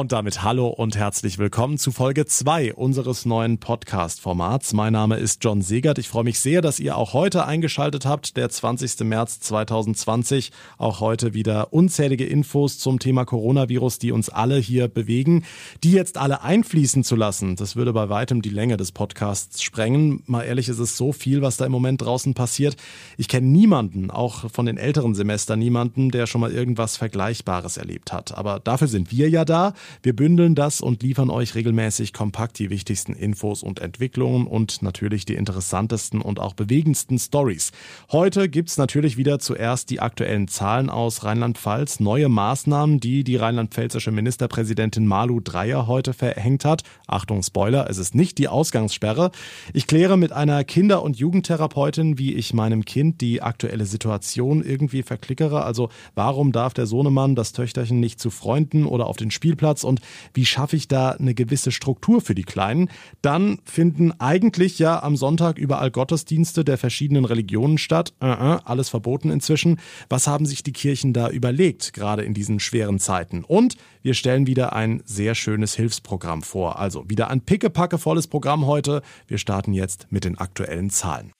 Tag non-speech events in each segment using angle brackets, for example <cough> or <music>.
Und damit hallo und herzlich willkommen zu Folge 2 unseres neuen Podcast-Formats. Mein Name ist John Segert. Ich freue mich sehr, dass ihr auch heute eingeschaltet habt, der 20. März 2020. Auch heute wieder unzählige Infos zum Thema Coronavirus, die uns alle hier bewegen. Die jetzt alle einfließen zu lassen, das würde bei weitem die Länge des Podcasts sprengen. Mal ehrlich, ist es so viel, was da im Moment draußen passiert. Ich kenne niemanden, auch von den älteren Semestern, niemanden, der schon mal irgendwas Vergleichbares erlebt hat. Aber dafür sind wir ja da. Wir bündeln das und liefern euch regelmäßig kompakt die wichtigsten Infos und Entwicklungen und natürlich die interessantesten und auch bewegendsten Stories. Heute gibt's natürlich wieder zuerst die aktuellen Zahlen aus Rheinland-Pfalz, neue Maßnahmen, die die rheinland-pfälzische Ministerpräsidentin Malu Dreyer heute verhängt hat. Achtung, Spoiler, es ist nicht die Ausgangssperre. Ich kläre mit einer Kinder- und Jugendtherapeutin, wie ich meinem Kind die aktuelle Situation irgendwie verklickere. Also warum darf der Sohnemann das Töchterchen nicht zu Freunden oder auf den Spielplatz Spielplatz und wie schaffe ich da eine gewisse Struktur für die Kleinen. Dann finden eigentlich ja am Sonntag überall Gottesdienste der verschiedenen Religionen statt. Uh -uh, alles verboten inzwischen. Was haben sich die Kirchen da überlegt, gerade in diesen schweren Zeiten? Und wir stellen wieder ein sehr schönes Hilfsprogramm vor. Also wieder ein pickepackevolles Programm heute. Wir starten jetzt mit den aktuellen Zahlen.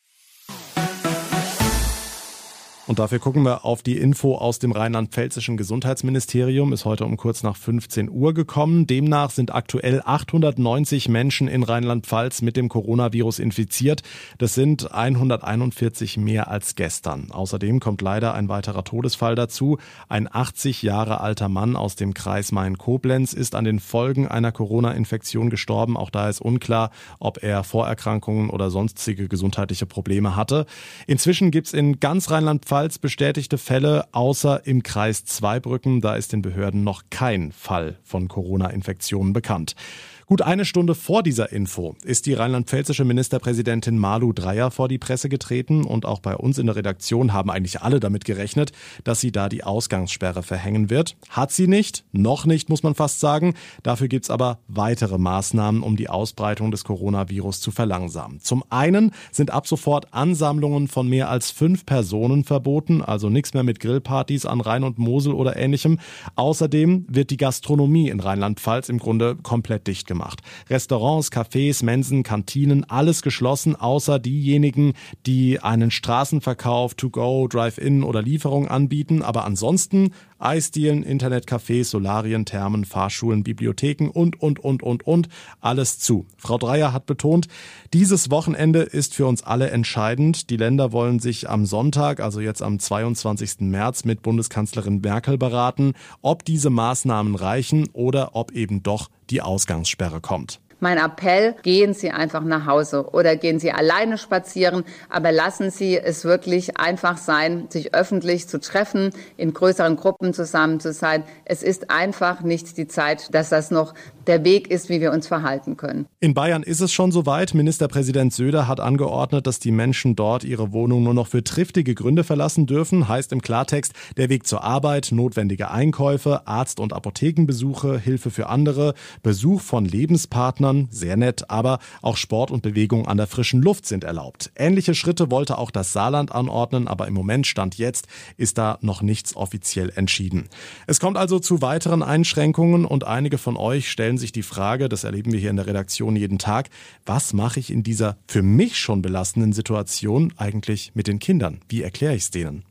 Und dafür gucken wir auf die Info aus dem rheinland-pfälzischen Gesundheitsministerium. Ist heute um kurz nach 15 Uhr gekommen. Demnach sind aktuell 890 Menschen in Rheinland-Pfalz mit dem Coronavirus infiziert. Das sind 141 mehr als gestern. Außerdem kommt leider ein weiterer Todesfall dazu. Ein 80 Jahre alter Mann aus dem Kreis Main-Koblenz ist an den Folgen einer Corona-Infektion gestorben. Auch da ist unklar, ob er Vorerkrankungen oder sonstige gesundheitliche Probleme hatte. Inzwischen gibt es in ganz Rheinland-Pfalz Rheinland-Pfalz bestätigte Fälle, außer im Kreis Zweibrücken. Da ist den Behörden noch kein Fall von Corona-Infektionen bekannt. Gut eine Stunde vor dieser Info ist die rheinland-pfälzische Ministerpräsidentin Malu Dreyer vor die Presse getreten und auch bei uns in der Redaktion haben eigentlich alle damit gerechnet, dass sie da die Ausgangssperre verhängen wird. Hat sie nicht, noch nicht, muss man fast sagen. Dafür gibt's aber weitere Maßnahmen, um die Ausbreitung des Coronavirus zu verlangsamen. Zum einen sind ab sofort Ansammlungen von mehr als fünf Personen verboten, also nichts mehr mit Grillpartys an Rhein und Mosel oder ähnlichem. Außerdem wird die Gastronomie in Rheinland-Pfalz im Grunde komplett dicht gemacht gemacht. Restaurants, Cafés, Mensen, Kantinen, alles geschlossen, außer diejenigen, die einen Straßenverkauf, To-Go, Drive-In oder Lieferung anbieten. Aber ansonsten Eisdielen, Internetcafés, Solarien, Thermen, Fahrschulen, Bibliotheken und, und, und, und, und, alles zu. Frau Dreier hat betont, dieses Wochenende ist für uns alle entscheidend. Die Länder wollen sich am Sonntag, also jetzt am 22. März, mit Bundeskanzlerin Merkel beraten, ob diese Maßnahmen reichen oder ob eben doch die Ausgangssperre kommt. Mein Appell, gehen Sie einfach nach Hause oder gehen Sie alleine spazieren, aber lassen Sie es wirklich einfach sein, sich öffentlich zu treffen, in größeren Gruppen zusammen zu sein. Es ist einfach nicht die Zeit, dass das noch der Weg ist, wie wir uns verhalten können. In Bayern ist es schon soweit. Ministerpräsident Söder hat angeordnet, dass die Menschen dort ihre Wohnung nur noch für triftige Gründe verlassen dürfen. Heißt im Klartext, der Weg zur Arbeit, notwendige Einkäufe, Arzt- und Apothekenbesuche, Hilfe für andere, Besuch von Lebenspartnern, sehr nett, aber auch Sport und Bewegung an der frischen Luft sind erlaubt. Ähnliche Schritte wollte auch das Saarland anordnen, aber im Moment stand jetzt, ist da noch nichts offiziell entschieden. Es kommt also zu weiteren Einschränkungen und einige von euch stellen sich die Frage, das erleben wir hier in der Redaktion jeden Tag, was mache ich in dieser für mich schon belastenden Situation eigentlich mit den Kindern? Wie erkläre ich es denen?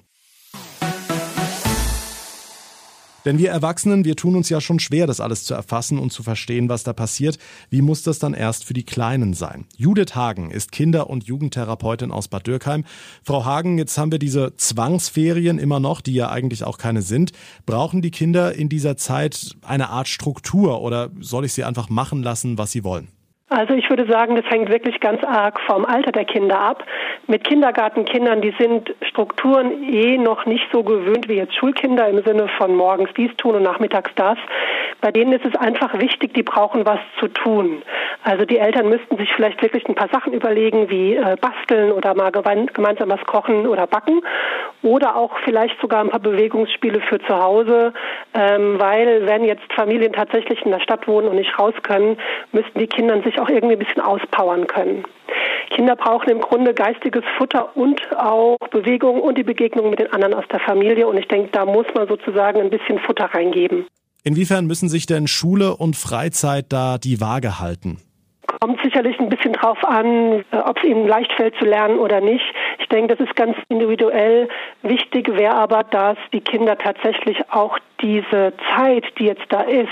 Denn wir Erwachsenen, wir tun uns ja schon schwer, das alles zu erfassen und zu verstehen, was da passiert. Wie muss das dann erst für die Kleinen sein? Judith Hagen ist Kinder- und Jugendtherapeutin aus Bad Dürkheim. Frau Hagen, jetzt haben wir diese Zwangsferien immer noch, die ja eigentlich auch keine sind. Brauchen die Kinder in dieser Zeit eine Art Struktur oder soll ich sie einfach machen lassen, was sie wollen? Also ich würde sagen, das hängt wirklich ganz arg vom Alter der Kinder ab. Mit Kindergartenkindern, die sind Strukturen eh noch nicht so gewöhnt wie jetzt Schulkinder im Sinne von morgens dies tun und nachmittags das. Bei denen ist es einfach wichtig, die brauchen was zu tun. Also die Eltern müssten sich vielleicht wirklich ein paar Sachen überlegen, wie äh, basteln oder mal gemeinsam was kochen oder backen oder auch vielleicht sogar ein paar Bewegungsspiele für zu Hause, ähm, weil wenn jetzt Familien tatsächlich in der Stadt wohnen und nicht raus können, müssten die Kinder sich auch irgendwie ein bisschen auspowern können. Kinder brauchen im Grunde geistiges Futter und auch Bewegung und die Begegnung mit den anderen aus der Familie. Und ich denke, da muss man sozusagen ein bisschen Futter reingeben. Inwiefern müssen sich denn Schule und Freizeit da die Waage halten? Kommt sicherlich ein bisschen drauf an, äh, ob es ihnen leicht fällt zu lernen oder nicht. Ich denke, das ist ganz individuell. Wichtig wäre aber, dass die Kinder tatsächlich auch diese Zeit, die jetzt da ist,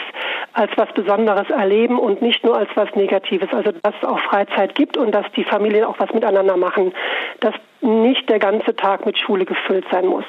als was Besonderes erleben und nicht nur als was Negatives. Also dass es auch Freizeit gibt und dass die Familien auch was miteinander machen. Dass nicht der ganze Tag mit Schule gefüllt sein muss.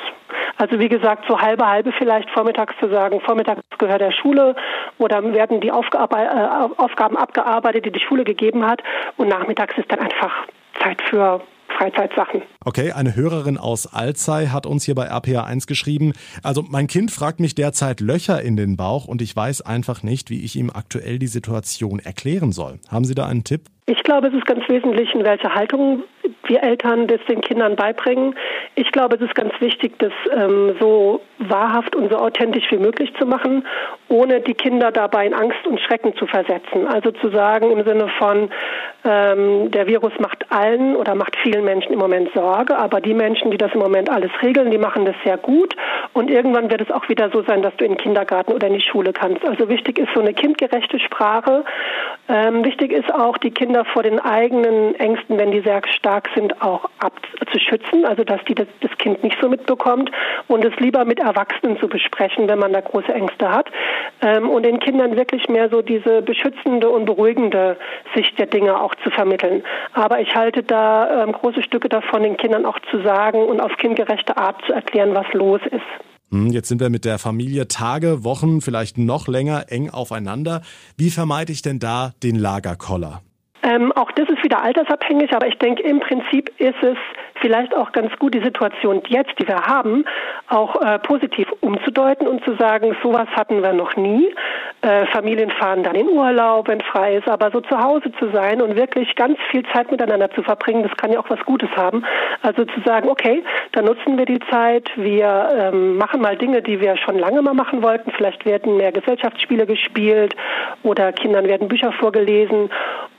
Also wie gesagt, so halbe halbe vielleicht vormittags zu sagen, vormittags gehört der Schule oder werden die äh, Aufgaben abgearbeitet, die die Schule gegeben hat und nachmittags ist dann einfach Zeit für Freizeitsachen. Okay, eine Hörerin aus Alzey hat uns hier bei RPA1 geschrieben, also mein Kind fragt mich derzeit Löcher in den Bauch und ich weiß einfach nicht, wie ich ihm aktuell die Situation erklären soll. Haben Sie da einen Tipp? Ich glaube, es ist ganz wesentlich, in welcher Haltung wir Eltern das den Kindern beibringen. Ich glaube, es ist ganz wichtig, das ähm, so wahrhaft und so authentisch wie möglich zu machen, ohne die Kinder dabei in Angst und Schrecken zu versetzen. Also zu sagen im Sinne von, ähm, der Virus macht allen oder macht vielen Menschen im Moment Sorge, aber die Menschen, die das im Moment alles regeln, die machen das sehr gut und irgendwann wird es auch wieder so sein, dass du in den Kindergarten oder in die Schule kannst. Also wichtig ist so eine kindgerechte Sprache. Ähm, wichtig ist auch, die Kinder vor den eigenen Ängsten, wenn die sehr stark sind, auch abzuschützen, also dass die das, das Kind nicht so mitbekommt und es lieber mit Erwachsenen zu besprechen, wenn man da große Ängste hat ähm, und den Kindern wirklich mehr so diese beschützende und beruhigende Sicht der Dinge auch zu vermitteln. Aber ich halte da ähm, große Stücke davon, den Kindern auch zu sagen und auf kindgerechte Art zu erklären, was los ist. Hm, jetzt sind wir mit der Familie Tage, Wochen, vielleicht noch länger eng aufeinander. Wie vermeide ich denn da den Lagerkoller? Ähm, auch das ist wieder altersabhängig, aber ich denke, im Prinzip ist es vielleicht auch ganz gut, die Situation jetzt, die wir haben, auch äh, positiv umzudeuten und zu sagen, sowas hatten wir noch nie. Äh, Familien fahren dann in Urlaub, wenn frei ist, aber so zu Hause zu sein und wirklich ganz viel Zeit miteinander zu verbringen, das kann ja auch was Gutes haben. Also zu sagen, okay, dann nutzen wir die Zeit, wir ähm, machen mal Dinge, die wir schon lange mal machen wollten. Vielleicht werden mehr Gesellschaftsspiele gespielt oder Kindern werden Bücher vorgelesen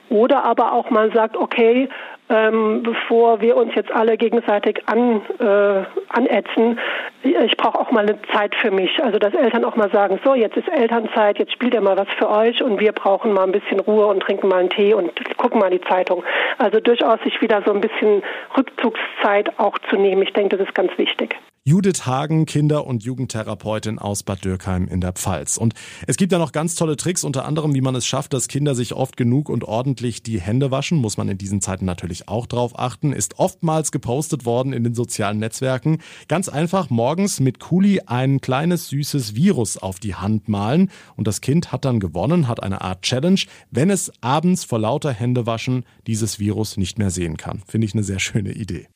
oder aber auch man sagt, okay, ähm, bevor wir uns jetzt alle gegenseitig an, äh, anätzen, ich brauche auch mal eine Zeit für mich. Also dass Eltern auch mal sagen, so, jetzt ist Elternzeit, jetzt spielt ihr mal was für euch und wir brauchen mal ein bisschen Ruhe und trinken mal einen Tee und gucken mal die Zeitung. Also durchaus sich wieder so ein bisschen Rückzugszeit auch zu nehmen. Ich denke, das ist ganz wichtig. Judith Hagen, Kinder- und Jugendtherapeutin aus Bad Dürkheim in der Pfalz. Und es gibt ja noch ganz tolle Tricks, unter anderem, wie man es schafft, dass Kinder sich oft genug und ordentlich die Hände waschen. Muss man in diesen Zeiten natürlich auch drauf achten. Ist oftmals gepostet worden in den sozialen Netzwerken. Ganz einfach morgens mit Kuli ein kleines süßes Virus auf die Hand malen. Und das Kind hat dann gewonnen, hat eine Art Challenge, wenn es abends vor lauter Händewaschen dieses Virus nicht mehr sehen kann. Finde ich eine sehr schöne Idee.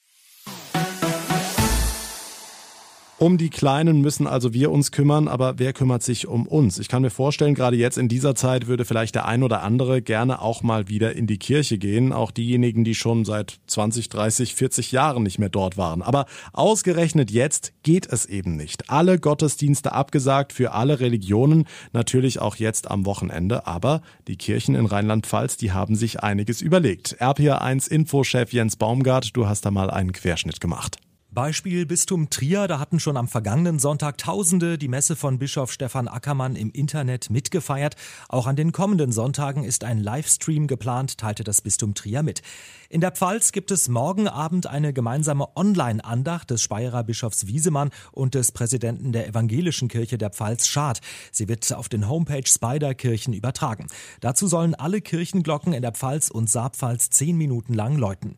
Um die Kleinen müssen also wir uns kümmern, aber wer kümmert sich um uns? Ich kann mir vorstellen, gerade jetzt in dieser Zeit würde vielleicht der ein oder andere gerne auch mal wieder in die Kirche gehen, auch diejenigen, die schon seit 20, 30, 40 Jahren nicht mehr dort waren. Aber ausgerechnet jetzt geht es eben nicht. Alle Gottesdienste abgesagt für alle Religionen, natürlich auch jetzt am Wochenende, aber die Kirchen in Rheinland-Pfalz, die haben sich einiges überlegt. RPA1 Infochef Jens Baumgart, du hast da mal einen Querschnitt gemacht. Beispiel Bistum Trier, da hatten schon am vergangenen Sonntag Tausende die Messe von Bischof Stefan Ackermann im Internet mitgefeiert. Auch an den kommenden Sonntagen ist ein Livestream geplant, teilte das Bistum Trier mit. In der Pfalz gibt es morgen Abend eine gemeinsame Online-Andacht des Speyerer Bischofs Wiesemann und des Präsidenten der Evangelischen Kirche der Pfalz Schad. Sie wird auf den Homepage Spider Kirchen übertragen. Dazu sollen alle Kirchenglocken in der Pfalz und Saarpfalz zehn Minuten lang läuten.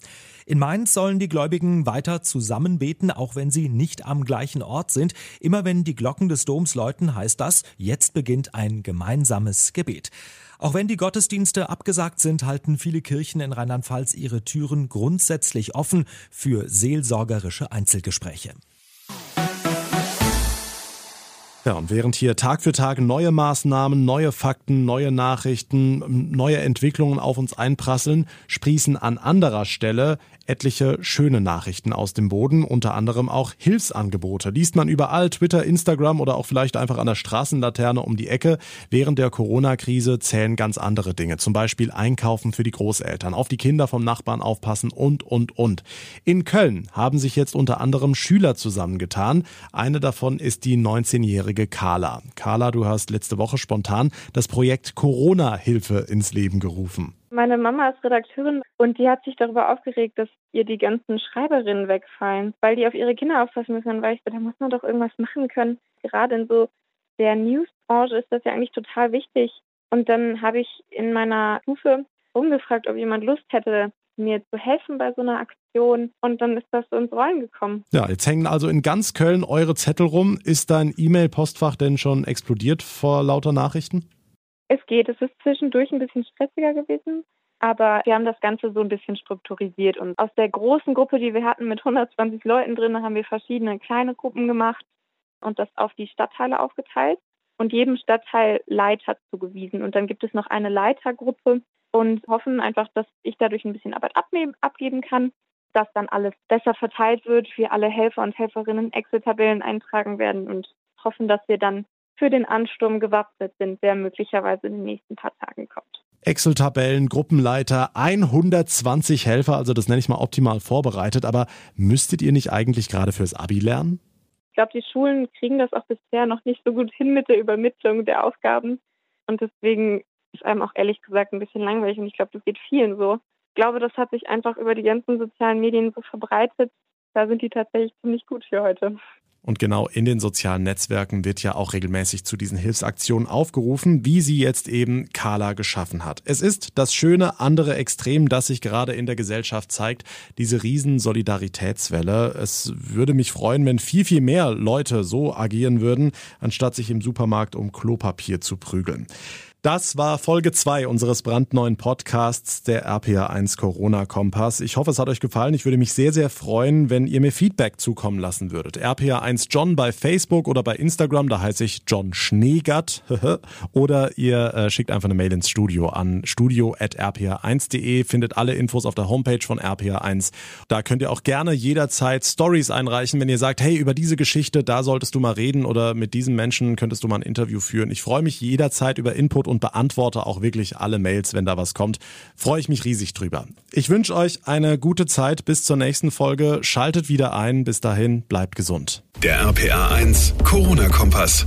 In Mainz sollen die Gläubigen weiter zusammen beten, auch wenn sie nicht am gleichen Ort sind. Immer wenn die Glocken des Doms läuten, heißt das, jetzt beginnt ein gemeinsames Gebet. Auch wenn die Gottesdienste abgesagt sind, halten viele Kirchen in Rheinland-Pfalz ihre Türen grundsätzlich offen für seelsorgerische Einzelgespräche. Ja, und während hier Tag für Tag neue Maßnahmen, neue Fakten, neue Nachrichten, neue Entwicklungen auf uns einprasseln, sprießen an anderer Stelle etliche schöne Nachrichten aus dem Boden, unter anderem auch Hilfsangebote. Liest man überall, Twitter, Instagram oder auch vielleicht einfach an der Straßenlaterne um die Ecke. Während der Corona-Krise zählen ganz andere Dinge. Zum Beispiel einkaufen für die Großeltern, auf die Kinder vom Nachbarn aufpassen und, und, und. In Köln haben sich jetzt unter anderem Schüler zusammengetan. Eine davon ist die 19-jährige Carla. Carla, du hast letzte Woche spontan das Projekt Corona-Hilfe ins Leben gerufen. Meine Mama ist Redakteurin und die hat sich darüber aufgeregt, dass ihr die ganzen Schreiberinnen wegfallen, weil die auf ihre Kinder aufpassen müssen. Dann war ich so, da muss man doch irgendwas machen können. Gerade in so der Newsbranche ist das ja eigentlich total wichtig. Und dann habe ich in meiner Stufe rumgefragt, ob jemand Lust hätte, mir zu helfen bei so einer Aktion. Und dann ist das so ins Rollen gekommen. Ja, jetzt hängen also in ganz Köln eure Zettel rum. Ist dein E-Mail-Postfach denn schon explodiert vor lauter Nachrichten? Es geht. Es ist zwischendurch ein bisschen stressiger gewesen. Aber wir haben das Ganze so ein bisschen strukturisiert. Und aus der großen Gruppe, die wir hatten mit 120 Leuten drin, haben wir verschiedene kleine Gruppen gemacht und das auf die Stadtteile aufgeteilt und jedem Stadtteil Leiter zugewiesen. Und dann gibt es noch eine Leitergruppe und hoffen einfach, dass ich dadurch ein bisschen Arbeit abgeben kann, dass dann alles besser verteilt wird, wir alle Helfer und Helferinnen Excel-Tabellen eintragen werden und hoffen, dass wir dann für den Ansturm gewappnet sind, der möglicherweise in den nächsten paar Tagen kommt. Excel-Tabellen, Gruppenleiter, 120 Helfer, also das nenne ich mal optimal vorbereitet. Aber müsstet ihr nicht eigentlich gerade fürs Abi lernen? Ich glaube, die Schulen kriegen das auch bisher noch nicht so gut hin mit der Übermittlung der Aufgaben. Und deswegen ist einem auch ehrlich gesagt ein bisschen langweilig. Und ich glaube, das geht vielen so. Ich glaube, das hat sich einfach über die ganzen sozialen Medien so verbreitet. Da sind die tatsächlich ziemlich gut für heute. Und genau in den sozialen Netzwerken wird ja auch regelmäßig zu diesen Hilfsaktionen aufgerufen, wie sie jetzt eben Carla geschaffen hat. Es ist das schöne andere Extrem, das sich gerade in der Gesellschaft zeigt, diese riesen Solidaritätswelle. Es würde mich freuen, wenn viel, viel mehr Leute so agieren würden, anstatt sich im Supermarkt um Klopapier zu prügeln. Das war Folge 2 unseres brandneuen Podcasts, der RPA1 Corona Kompass. Ich hoffe, es hat euch gefallen. Ich würde mich sehr, sehr freuen, wenn ihr mir Feedback zukommen lassen würdet. RPA1 John bei Facebook oder bei Instagram, da heiße ich John Schneegatt. <laughs> oder ihr äh, schickt einfach eine Mail ins Studio an studio.rpa1.de. Findet alle Infos auf der Homepage von RPA1. Da könnt ihr auch gerne jederzeit Stories einreichen, wenn ihr sagt, hey, über diese Geschichte, da solltest du mal reden oder mit diesem Menschen könntest du mal ein Interview führen. Ich freue mich jederzeit über Input und beantworte auch wirklich alle Mails, wenn da was kommt. Freue ich mich riesig drüber. Ich wünsche euch eine gute Zeit bis zur nächsten Folge. Schaltet wieder ein. Bis dahin, bleibt gesund. Der RPA 1 Corona-Kompass.